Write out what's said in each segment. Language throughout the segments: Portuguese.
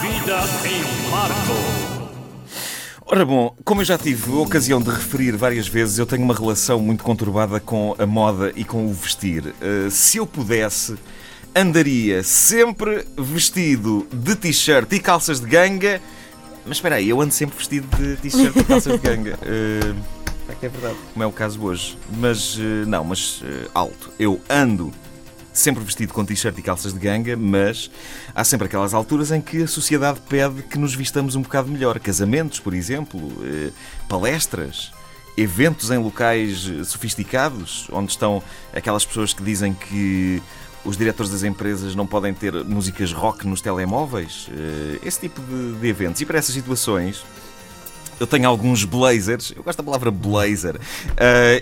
Vida em Marco. Ora bom, como eu já tive a ocasião de referir várias vezes, eu tenho uma relação muito conturbada com a moda e com o vestir. Uh, se eu pudesse, andaria sempre vestido de t-shirt e calças de ganga. Mas espera aí, eu ando sempre vestido de t-shirt e calças de ganga. Uh, é que é verdade, como é o caso hoje. Mas uh, não, mas alto. Eu ando sempre vestido com t-shirt e calças de ganga, mas há sempre aquelas alturas em que a sociedade pede que nos vistamos um bocado melhor. Casamentos, por exemplo, eh, palestras, eventos em locais sofisticados, onde estão aquelas pessoas que dizem que os diretores das empresas não podem ter músicas rock nos telemóveis, eh, esse tipo de, eventos. E para essas situações. Eu tenho alguns blazers, eu gosto da palavra blazer,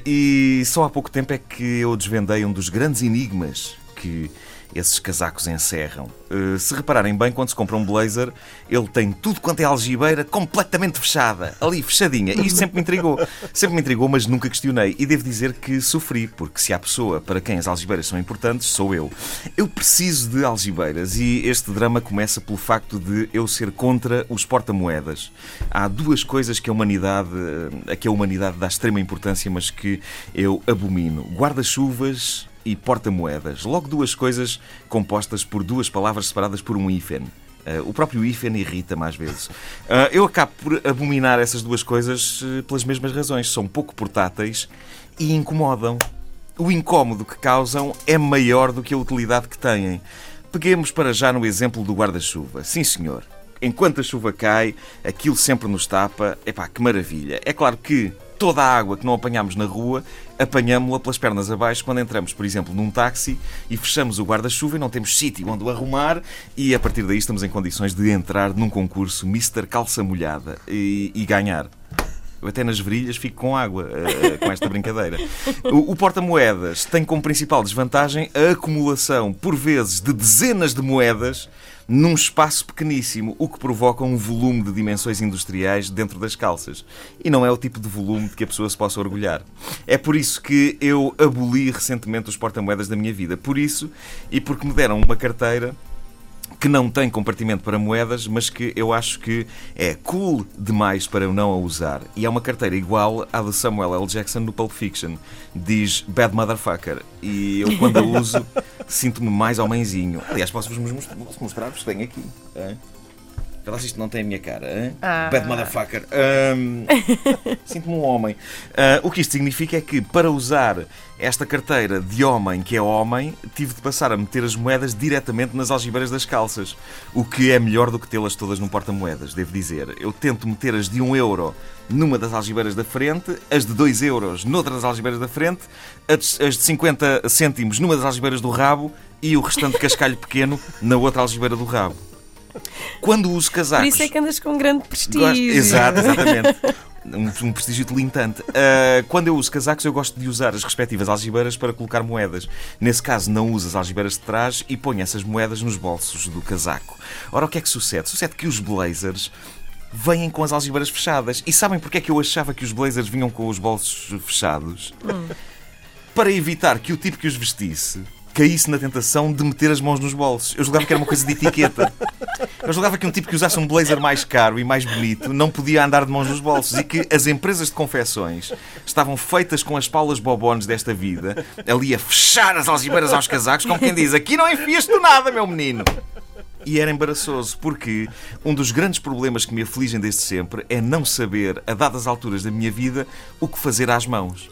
e só há pouco tempo é que eu desvendei um dos grandes enigmas que esses casacos encerram. Uh, se repararem bem, quando se compra um blazer, ele tem tudo quanto é algibeira completamente fechada, ali fechadinha. Isto sempre me intrigou, sempre me intrigou, mas nunca questionei. E devo dizer que sofri, porque se há pessoa para quem as algibeiras são importantes, sou eu. Eu preciso de algibeiras e este drama começa pelo facto de eu ser contra os porta-moedas. Há duas coisas que a humanidade, a que a humanidade dá extrema importância, mas que eu abomino: guarda-chuvas e porta-moedas. Logo duas coisas compostas por duas palavras separadas por um hífen. Uh, o próprio hífen irrita-me às vezes. Uh, eu acabo por abominar essas duas coisas uh, pelas mesmas razões. São pouco portáteis e incomodam. O incómodo que causam é maior do que a utilidade que têm. Peguemos para já no exemplo do guarda-chuva. Sim, senhor. Enquanto a chuva cai, aquilo sempre nos tapa. Epá, que maravilha. É claro que toda a água que não apanhamos na rua, apanhamos-la pelas pernas abaixo quando entramos, por exemplo, num táxi e fechamos o guarda-chuva e não temos sítio onde o arrumar e a partir daí estamos em condições de entrar num concurso Mr. Calça Molhada e, e ganhar. Eu até nas virilhas fico com água uh, com esta brincadeira. O, o porta-moedas tem como principal desvantagem a acumulação, por vezes, de dezenas de moedas num espaço pequeníssimo, o que provoca um volume de dimensões industriais dentro das calças. E não é o tipo de volume de que a pessoa se possa orgulhar. É por isso que eu aboli recentemente os porta-moedas da minha vida. Por isso, e porque me deram uma carteira que não tem compartimento para moedas, mas que eu acho que é cool demais para eu não a usar. E é uma carteira igual à de Samuel L. Jackson no Pulp Fiction. Diz Bad Motherfucker. E eu, quando a uso, sinto-me mais homenzinho. Aliás, posso-vos mostrar-vos, tenho aqui. É? Se isto não tem a minha cara. Ah. Bad motherfucker. Um, Sinto-me um homem. Uh, o que isto significa é que, para usar esta carteira de homem que é homem, tive de passar a meter as moedas diretamente nas algibeiras das calças. O que é melhor do que tê-las todas num porta-moedas, devo dizer. Eu tento meter as de 1 um euro numa das algibeiras da frente, as de 2 euros noutra das algibeiras da frente, as de 50 cêntimos numa das algibeiras do rabo e o restante cascalho pequeno na outra algibeira do rabo. Quando uso casacos. Por isso é que andas com um grande prestígio. Gosto... Exato, exatamente. Um, um, prestígio tilintante. Uh, quando eu uso casacos, eu gosto de usar as respectivas algibeiras para colocar moedas. Nesse caso, não uso as algibeiras de trás e ponho essas moedas nos bolsos do casaco. Ora, o que é que sucede? Sucede que os blazers vêm com as algibeiras fechadas. E sabem porque é que eu achava que os blazers vinham com os bolsos fechados? Hum. Para evitar que o tipo que os vestisse caísse na tentação de meter as mãos nos bolsos. Eu julgava que era uma coisa de etiqueta. Eu julgava que um tipo que usasse um blazer mais caro e mais bonito não podia andar de mãos nos bolsos e que as empresas de confecções estavam feitas com as paulas bobones desta vida, ali a fechar as algibeiras aos casacos, como quem diz: aqui não enfias tu nada, meu menino. E era embaraçoso, porque um dos grandes problemas que me afligem desde sempre é não saber, a dadas alturas da minha vida, o que fazer às mãos.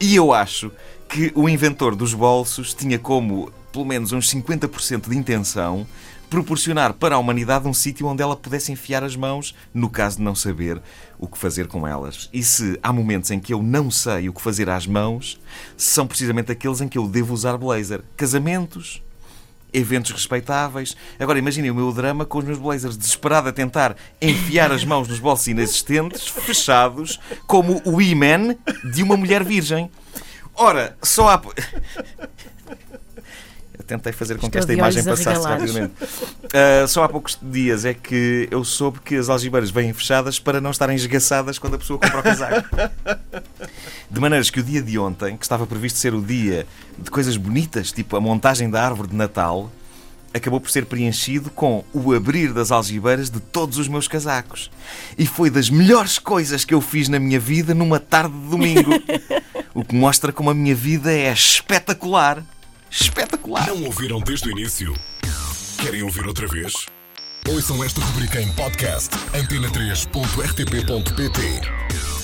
E eu acho que o inventor dos bolsos tinha como, pelo menos, uns 50% de intenção proporcionar para a humanidade um sítio onde ela pudesse enfiar as mãos, no caso de não saber o que fazer com elas. E se há momentos em que eu não sei o que fazer às mãos, são precisamente aqueles em que eu devo usar blazer. Casamentos, eventos respeitáveis. Agora imaginem o meu drama com os meus blazers desesperado a tentar enfiar as mãos nos bolsos inexistentes, fechados, como o E-Man de uma mulher virgem. Ora, só há. Eu tentei fazer com que esta imagem passasse rapidamente. Uh, só há poucos dias é que eu soube que as algibeiras vêm fechadas para não estarem esgaçadas quando a pessoa compra o casaco. De maneiras que o dia de ontem, que estava previsto ser o dia de coisas bonitas, tipo a montagem da árvore de Natal, acabou por ser preenchido com o abrir das algibeiras de todos os meus casacos. E foi das melhores coisas que eu fiz na minha vida numa tarde de domingo. o que mostra como a minha vida é espetacular. Espetacular! Não ouviram desde o início? Querem ouvir outra vez? Ouçam esta rubrica em podcast antena3.rtp.pt